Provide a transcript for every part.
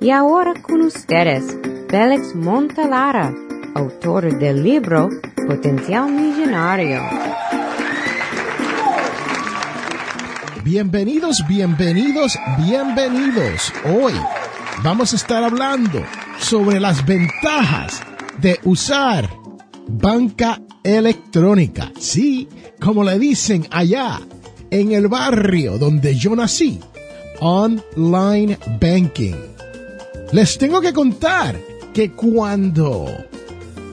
Y ahora con ustedes, Félix Montalara, autor del libro Potencial Millonario. Bienvenidos, bienvenidos, bienvenidos. Hoy vamos a estar hablando sobre las ventajas de usar banca electrónica. Sí, como le dicen allá en el barrio donde yo nací, online banking. Les tengo que contar que cuando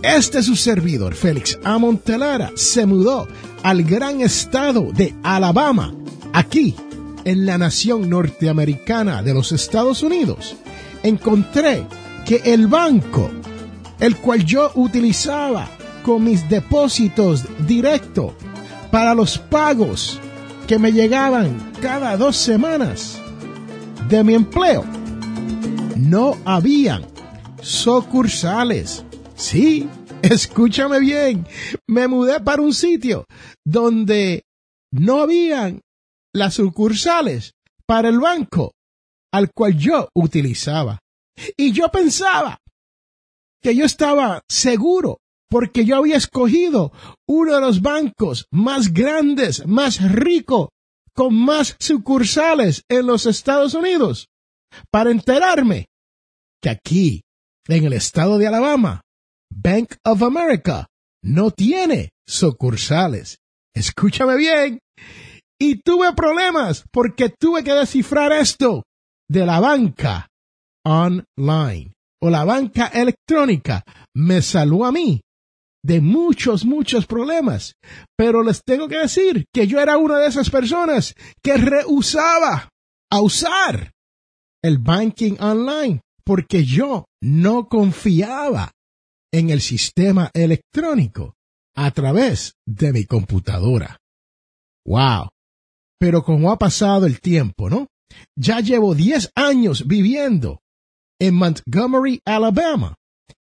este su servidor, Félix Amontelara, se mudó al gran estado de Alabama, aquí, en la nación norteamericana de los Estados Unidos, encontré que el banco, el cual yo utilizaba con mis depósitos directos para los pagos que me llegaban cada dos semanas de mi empleo, no habían sucursales. Sí, escúchame bien, me mudé para un sitio donde no habían las sucursales para el banco al cual yo utilizaba. Y yo pensaba que yo estaba seguro porque yo había escogido uno de los bancos más grandes, más rico, con más sucursales en los Estados Unidos, para enterarme que aquí, en el estado de Alabama, Bank of America no tiene sucursales. Escúchame bien. Y tuve problemas porque tuve que descifrar esto de la banca online o la banca electrónica. Me salvó a mí de muchos, muchos problemas. Pero les tengo que decir que yo era una de esas personas que rehusaba a usar el banking online porque yo no confiaba en el sistema electrónico a través de mi computadora. Wow. Pero como ha pasado el tiempo, ¿no? Ya llevo 10 años viviendo en Montgomery, Alabama.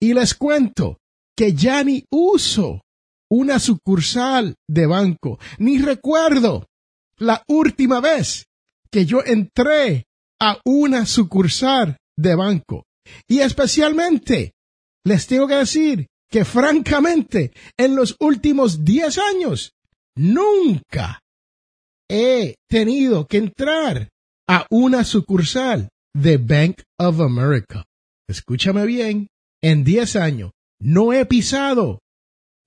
Y les cuento que ya ni uso una sucursal de banco, ni recuerdo la última vez que yo entré a una sucursal de banco. Y especialmente les tengo que decir que francamente en los últimos 10 años nunca he tenido que entrar a una sucursal de Bank of America. Escúchame bien, en 10 años no he pisado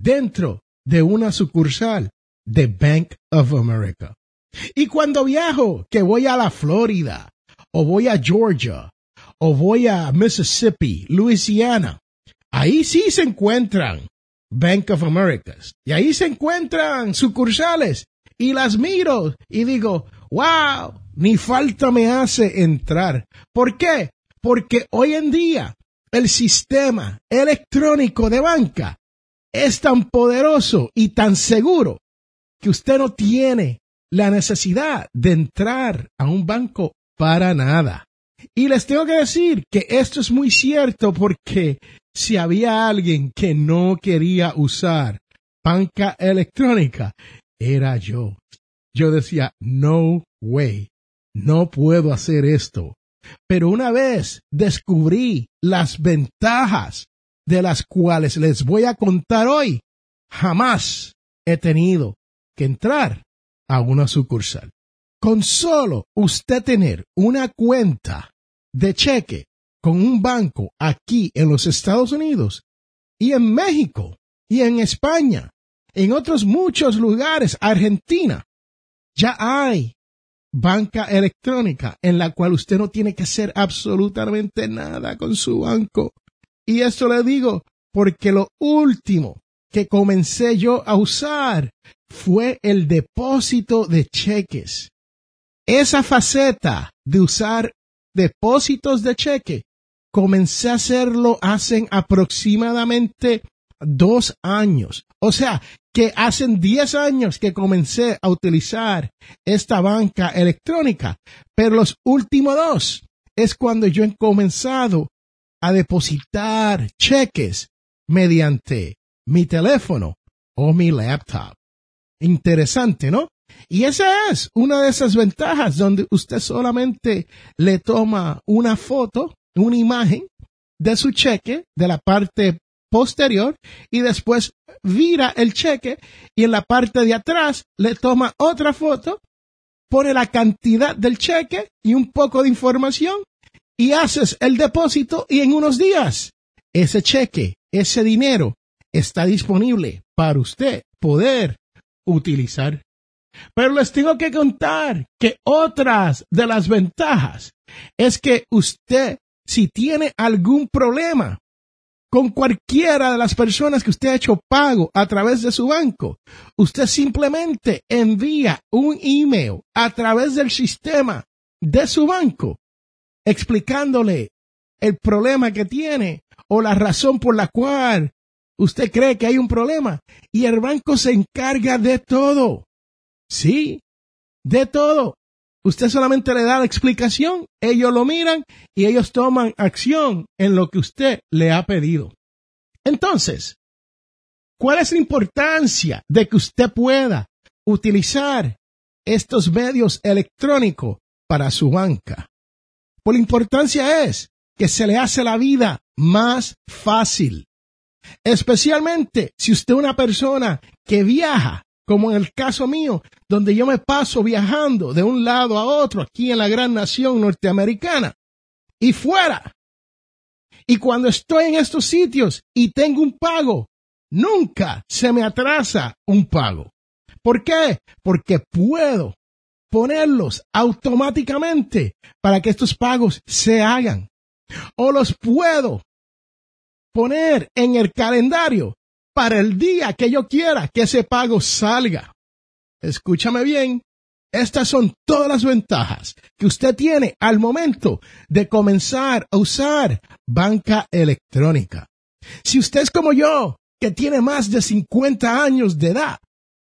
dentro de una sucursal de Bank of America. Y cuando viajo, que voy a la Florida, o voy a Georgia, o voy a Mississippi, Louisiana, ahí sí se encuentran Bank of America. Y ahí se encuentran sucursales. Y las miro y digo, wow, ni falta me hace entrar. ¿Por qué? Porque hoy en día el sistema electrónico de banca es tan poderoso y tan seguro que usted no tiene la necesidad de entrar a un banco para nada. Y les tengo que decir que esto es muy cierto porque si había alguien que no quería usar banca electrónica, era yo. Yo decía, no way, no puedo hacer esto. Pero una vez descubrí las ventajas de las cuales les voy a contar hoy, jamás he tenido que entrar a una sucursal. Con solo usted tener una cuenta de cheque con un banco aquí en los Estados Unidos y en México y en España, en otros muchos lugares, Argentina, ya hay banca electrónica en la cual usted no tiene que hacer absolutamente nada con su banco. Y esto le digo porque lo último que comencé yo a usar fue el depósito de cheques. Esa faceta de usar depósitos de cheque, comencé a hacerlo hace aproximadamente dos años. O sea, que hacen 10 años que comencé a utilizar esta banca electrónica, pero los últimos dos es cuando yo he comenzado a depositar cheques mediante mi teléfono o mi laptop. Interesante, ¿no? Y esa es una de esas ventajas donde usted solamente le toma una foto una imagen de su cheque de la parte posterior y después vira el cheque y en la parte de atrás le toma otra foto, pone la cantidad del cheque y un poco de información y haces el depósito y en unos días ese cheque, ese dinero está disponible para usted poder utilizar. Pero les tengo que contar que otras de las ventajas es que usted, si tiene algún problema con cualquiera de las personas que usted ha hecho pago a través de su banco, usted simplemente envía un email a través del sistema de su banco explicándole el problema que tiene o la razón por la cual usted cree que hay un problema y el banco se encarga de todo. Sí, de todo. Usted solamente le da la explicación, ellos lo miran y ellos toman acción en lo que usted le ha pedido. Entonces, ¿cuál es la importancia de que usted pueda utilizar estos medios electrónicos para su banca? Por la importancia es que se le hace la vida más fácil. Especialmente si usted es una persona que viaja como en el caso mío, donde yo me paso viajando de un lado a otro aquí en la gran nación norteamericana y fuera. Y cuando estoy en estos sitios y tengo un pago, nunca se me atrasa un pago. ¿Por qué? Porque puedo ponerlos automáticamente para que estos pagos se hagan. O los puedo poner en el calendario para el día que yo quiera que ese pago salga. Escúchame bien, estas son todas las ventajas que usted tiene al momento de comenzar a usar banca electrónica. Si usted es como yo, que tiene más de 50 años de edad,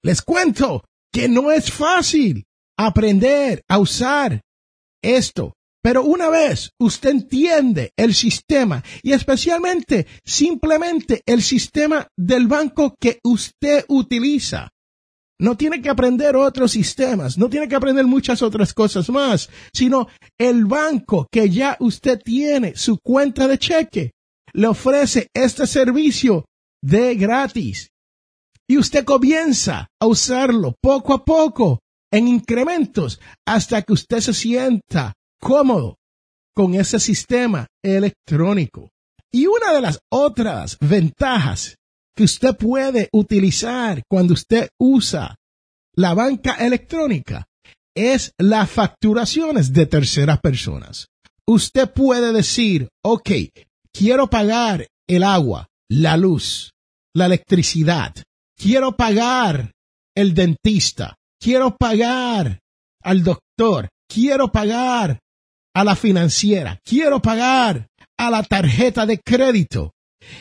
les cuento que no es fácil aprender a usar esto pero una vez usted entiende el sistema y especialmente simplemente el sistema del banco que usted utiliza, no tiene que aprender otros sistemas, no tiene que aprender muchas otras cosas más, sino el banco que ya usted tiene, su cuenta de cheque, le ofrece este servicio de gratis. Y usted comienza a usarlo poco a poco en incrementos hasta que usted se sienta cómodo con ese sistema electrónico. Y una de las otras ventajas que usted puede utilizar cuando usted usa la banca electrónica es las facturaciones de terceras personas. Usted puede decir, ok, quiero pagar el agua, la luz, la electricidad, quiero pagar el dentista, quiero pagar al doctor, quiero pagar a la financiera, quiero pagar a la tarjeta de crédito.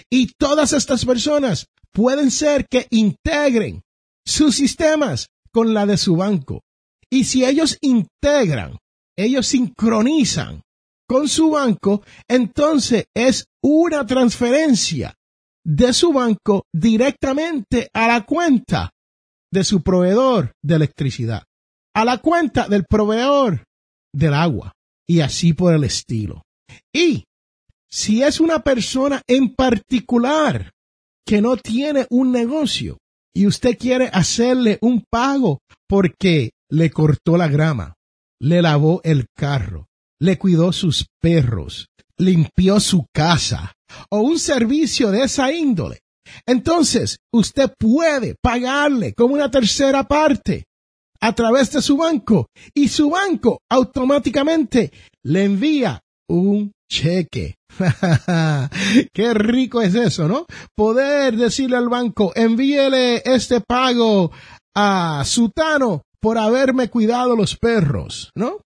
Y todas estas personas pueden ser que integren sus sistemas con la de su banco. Y si ellos integran, ellos sincronizan con su banco, entonces es una transferencia de su banco directamente a la cuenta de su proveedor de electricidad, a la cuenta del proveedor del agua y así por el estilo. Y si es una persona en particular que no tiene un negocio y usted quiere hacerle un pago porque le cortó la grama, le lavó el carro, le cuidó sus perros, limpió su casa o un servicio de esa índole, entonces usted puede pagarle como una tercera parte a través de su banco y su banco automáticamente le envía un cheque. Qué rico es eso, ¿no? Poder decirle al banco, envíele este pago a Sutano por haberme cuidado los perros, ¿no?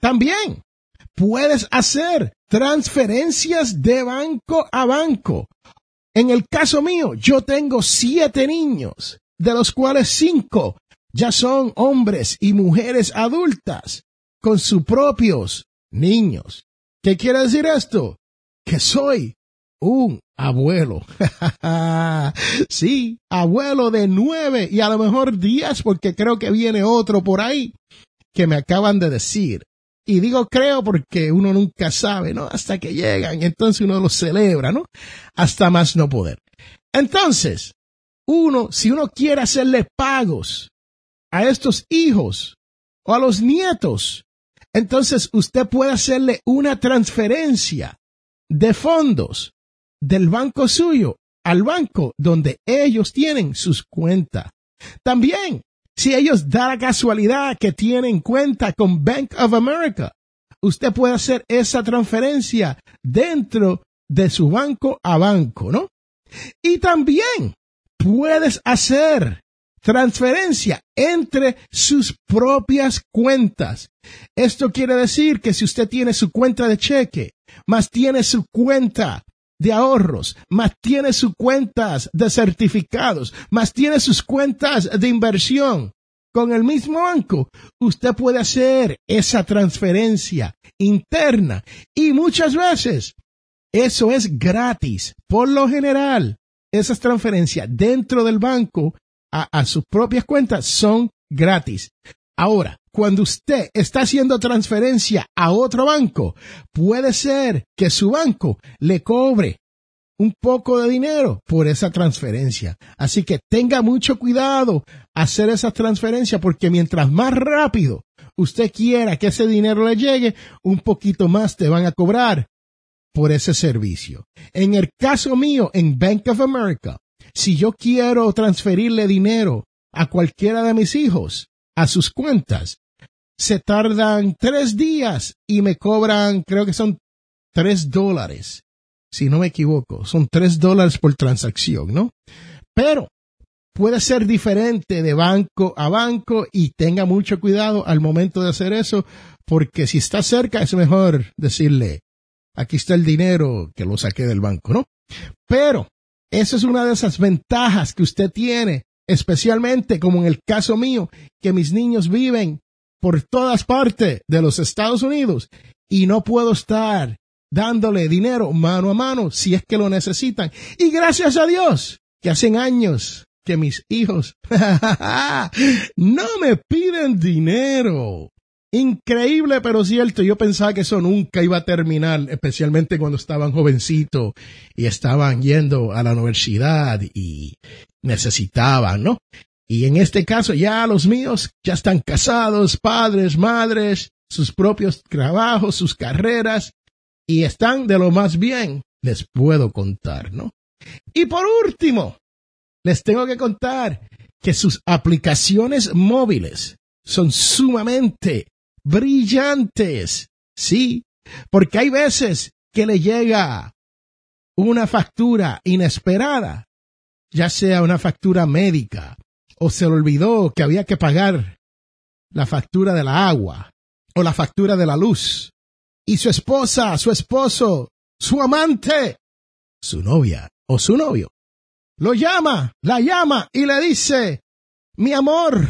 También puedes hacer transferencias de banco a banco. En el caso mío, yo tengo siete niños, de los cuales cinco ya son hombres y mujeres adultas con sus propios niños. ¿Qué quiere decir esto? Que soy un abuelo. sí, abuelo de nueve y a lo mejor diez porque creo que viene otro por ahí que me acaban de decir. Y digo creo porque uno nunca sabe, ¿no? Hasta que llegan, entonces uno los celebra, ¿no? Hasta más no poder. Entonces, uno, si uno quiere hacerle pagos a estos hijos o a los nietos, entonces usted puede hacerle una transferencia de fondos del banco suyo al banco donde ellos tienen sus cuentas. También, si ellos da la casualidad que tienen cuenta con Bank of America, usted puede hacer esa transferencia dentro de su banco a banco, ¿no? Y también puedes hacer transferencia entre sus propias cuentas. Esto quiere decir que si usted tiene su cuenta de cheque, más tiene su cuenta de ahorros, más tiene sus cuentas de certificados, más tiene sus cuentas de inversión, con el mismo banco, usted puede hacer esa transferencia interna y muchas veces eso es gratis. Por lo general, esas transferencias dentro del banco a, sus propias cuentas son gratis. Ahora, cuando usted está haciendo transferencia a otro banco, puede ser que su banco le cobre un poco de dinero por esa transferencia. Así que tenga mucho cuidado hacer esa transferencia porque mientras más rápido usted quiera que ese dinero le llegue, un poquito más te van a cobrar por ese servicio. En el caso mío, en Bank of America, si yo quiero transferirle dinero a cualquiera de mis hijos a sus cuentas, se tardan tres días y me cobran, creo que son tres dólares, si no me equivoco, son tres dólares por transacción, ¿no? Pero puede ser diferente de banco a banco y tenga mucho cuidado al momento de hacer eso, porque si está cerca es mejor decirle, aquí está el dinero que lo saqué del banco, ¿no? Pero esa es una de esas ventajas que usted tiene, especialmente como en el caso mío, que mis niños viven por todas partes de los Estados Unidos y no puedo estar dándole dinero mano a mano si es que lo necesitan. Y gracias a Dios que hacen años que mis hijos no me piden dinero. Increíble, pero cierto. Yo pensaba que eso nunca iba a terminar, especialmente cuando estaban jovencitos y estaban yendo a la universidad y necesitaban, ¿no? Y en este caso ya los míos ya están casados, padres, madres, sus propios trabajos, sus carreras y están de lo más bien, les puedo contar, ¿no? Y por último, les tengo que contar que sus aplicaciones móviles son sumamente brillantes. Sí, porque hay veces que le llega una factura inesperada, ya sea una factura médica, o se le olvidó que había que pagar la factura de la agua, o la factura de la luz, y su esposa, su esposo, su amante, su novia o su novio, lo llama, la llama y le dice, mi amor,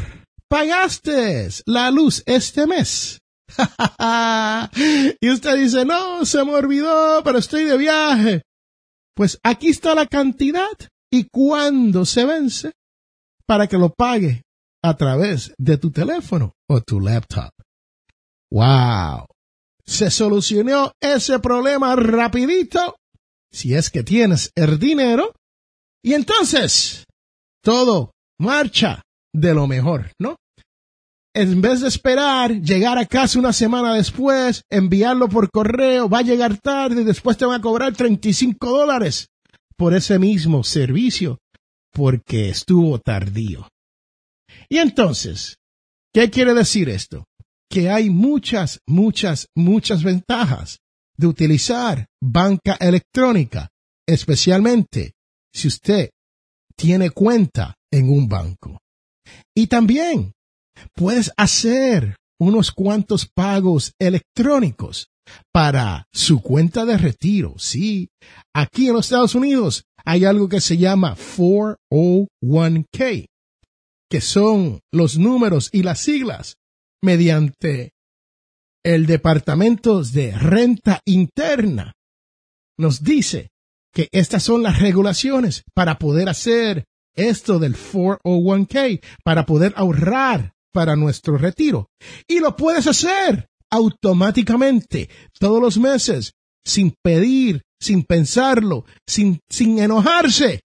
pagaste la luz este mes. y usted dice, no, se me olvidó, pero estoy de viaje. Pues aquí está la cantidad y cuándo se vence para que lo pague a través de tu teléfono o tu laptop. Wow. Se solucionó ese problema rapidito si es que tienes el dinero y entonces todo marcha de lo mejor, ¿no? En vez de esperar llegar a casa una semana después, enviarlo por correo, va a llegar tarde y después te van a cobrar 35 dólares por ese mismo servicio porque estuvo tardío. Y entonces, ¿qué quiere decir esto? Que hay muchas, muchas, muchas ventajas de utilizar banca electrónica, especialmente si usted tiene cuenta en un banco. Y también puedes hacer unos cuantos pagos electrónicos para su cuenta de retiro. Sí, aquí en los Estados Unidos hay algo que se llama 401k, que son los números y las siglas mediante el Departamento de Renta Interna. Nos dice que estas son las regulaciones para poder hacer esto del 401k para poder ahorrar para nuestro retiro. Y lo puedes hacer automáticamente todos los meses, sin pedir, sin pensarlo, sin, sin enojarse,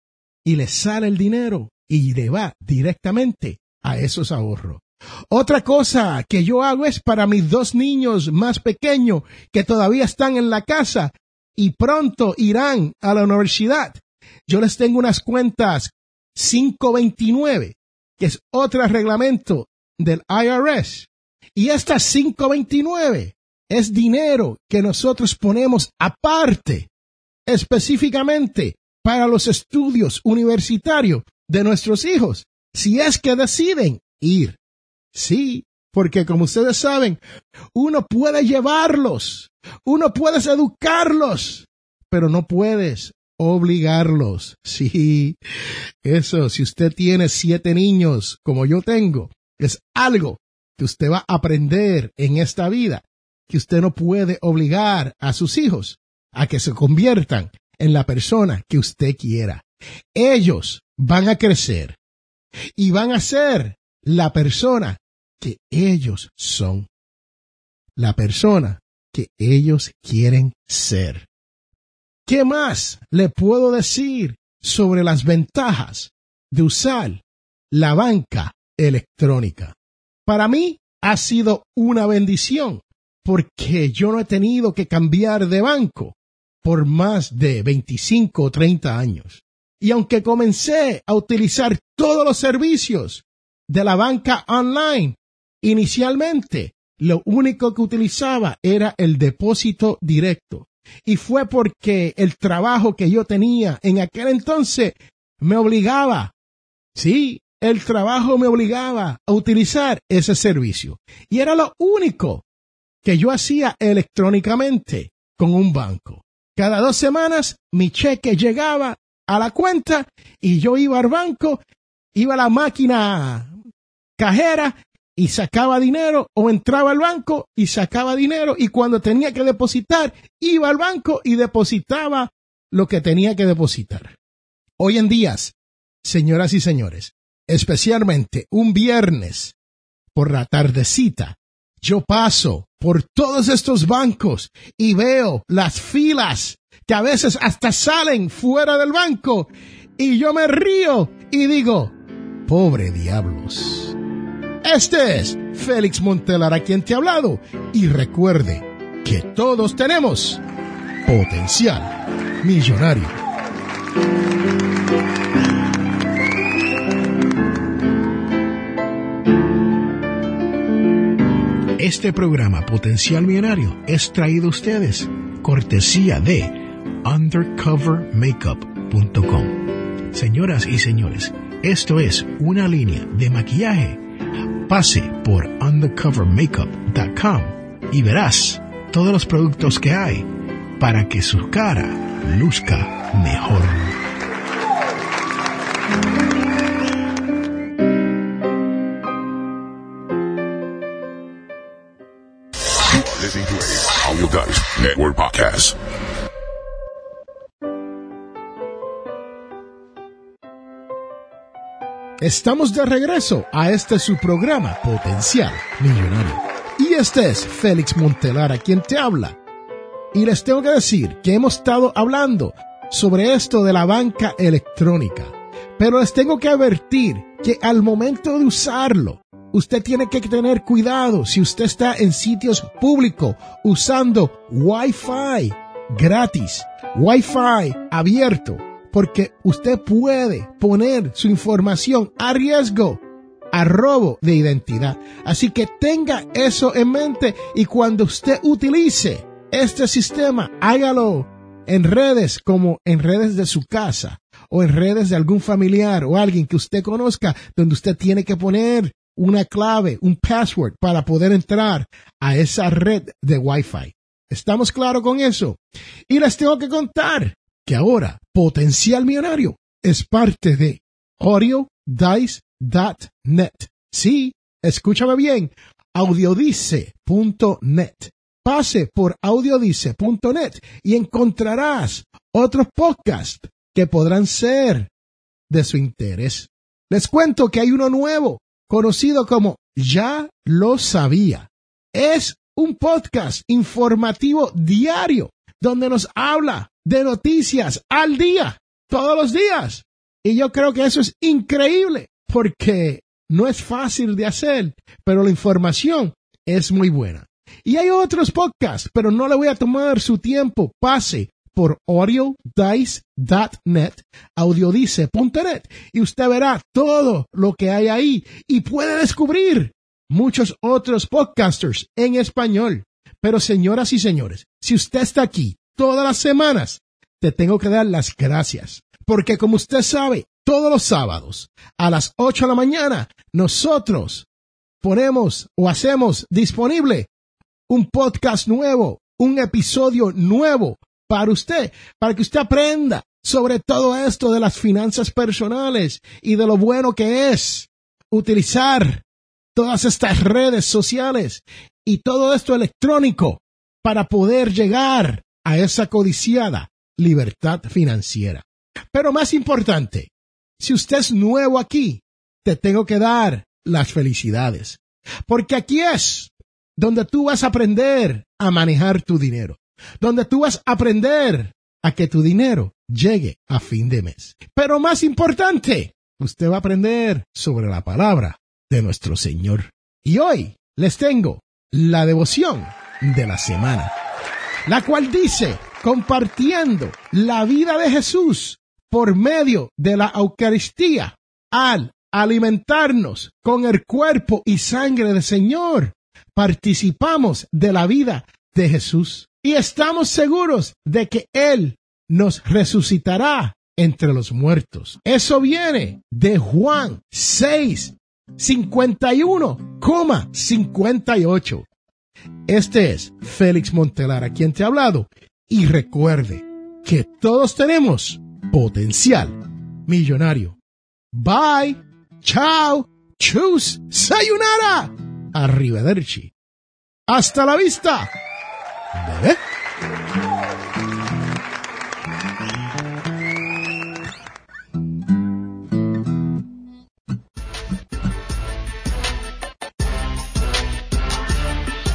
y le sale el dinero y le va directamente a esos ahorros. Otra cosa que yo hago es para mis dos niños más pequeños que todavía están en la casa y pronto irán a la universidad. Yo les tengo unas cuentas 529, que es otro reglamento del IRS. Y esta 529 es dinero que nosotros ponemos aparte, específicamente para los estudios universitarios de nuestros hijos, si es que deciden ir. Sí, porque como ustedes saben, uno puede llevarlos, uno puede educarlos, pero no puedes obligarlos. Sí, eso, si usted tiene siete niños como yo tengo, es algo que usted va a aprender en esta vida, que usted no puede obligar a sus hijos a que se conviertan en la persona que usted quiera. Ellos van a crecer y van a ser la persona que ellos son, la persona que ellos quieren ser. ¿Qué más le puedo decir sobre las ventajas de usar la banca electrónica? Para mí ha sido una bendición porque yo no he tenido que cambiar de banco por más de 25 o 30 años. Y aunque comencé a utilizar todos los servicios de la banca online Inicialmente, lo único que utilizaba era el depósito directo. Y fue porque el trabajo que yo tenía en aquel entonces me obligaba, sí, el trabajo me obligaba a utilizar ese servicio. Y era lo único que yo hacía electrónicamente con un banco. Cada dos semanas mi cheque llegaba a la cuenta y yo iba al banco, iba a la máquina cajera y sacaba dinero o entraba al banco y sacaba dinero y cuando tenía que depositar iba al banco y depositaba lo que tenía que depositar. Hoy en día, señoras y señores, especialmente un viernes por la tardecita, yo paso por todos estos bancos y veo las filas que a veces hasta salen fuera del banco y yo me río y digo, pobre diablos. Este es Félix Montelar a quien te ha hablado y recuerde que todos tenemos potencial millonario. Este programa Potencial Millonario es traído a ustedes cortesía de undercovermakeup.com. Señoras y señores, esto es una línea de maquillaje Pase por undercovermakeup.com y verás todos los productos que hay para que su cara luzca mejor. Network Podcast. Estamos de regreso a este su programa Potencial Millonario. Y este es Félix Montelar a quien te habla. Y les tengo que decir que hemos estado hablando sobre esto de la banca electrónica. Pero les tengo que advertir que al momento de usarlo, usted tiene que tener cuidado si usted está en sitios públicos usando Wi-Fi gratis, Wi-Fi abierto porque usted puede poner su información a riesgo, a robo de identidad. Así que tenga eso en mente y cuando usted utilice este sistema, hágalo en redes como en redes de su casa o en redes de algún familiar o alguien que usted conozca donde usted tiene que poner una clave, un password para poder entrar a esa red de Wi-Fi. ¿Estamos claros con eso? Y les tengo que contar que ahora Potencial Millonario es parte de audiodice.net. Sí, escúchame bien, audiodice.net. Pase por audiodice.net y encontrarás otros podcasts que podrán ser de su interés. Les cuento que hay uno nuevo, conocido como Ya lo sabía. Es un podcast informativo diario donde nos habla de noticias al día, todos los días. Y yo creo que eso es increíble porque no es fácil de hacer, pero la información es muy buena. Y hay otros podcasts, pero no le voy a tomar su tiempo. Pase por audiodice.net, audiodice.net, y usted verá todo lo que hay ahí y puede descubrir muchos otros podcasters en español. Pero señoras y señores, si usted está aquí todas las semanas, te tengo que dar las gracias. Porque como usted sabe, todos los sábados a las 8 de la mañana, nosotros ponemos o hacemos disponible un podcast nuevo, un episodio nuevo para usted, para que usted aprenda sobre todo esto de las finanzas personales y de lo bueno que es utilizar todas estas redes sociales y todo esto electrónico para poder llegar a esa codiciada libertad financiera. Pero más importante, si usted es nuevo aquí, te tengo que dar las felicidades. Porque aquí es donde tú vas a aprender a manejar tu dinero, donde tú vas a aprender a que tu dinero llegue a fin de mes. Pero más importante, usted va a aprender sobre la palabra de nuestro Señor. Y hoy les tengo la devoción de la semana, la cual dice, compartiendo la vida de Jesús por medio de la Eucaristía, al alimentarnos con el cuerpo y sangre del Señor, participamos de la vida de Jesús y estamos seguros de que Él nos resucitará entre los muertos. Eso viene de Juan 6, 51,58. Este es Félix Montelar, a quien te ha hablado. Y recuerde que todos tenemos potencial millonario. Bye, chao, chus, sayonara, arrivederci. Hasta la vista, bebé.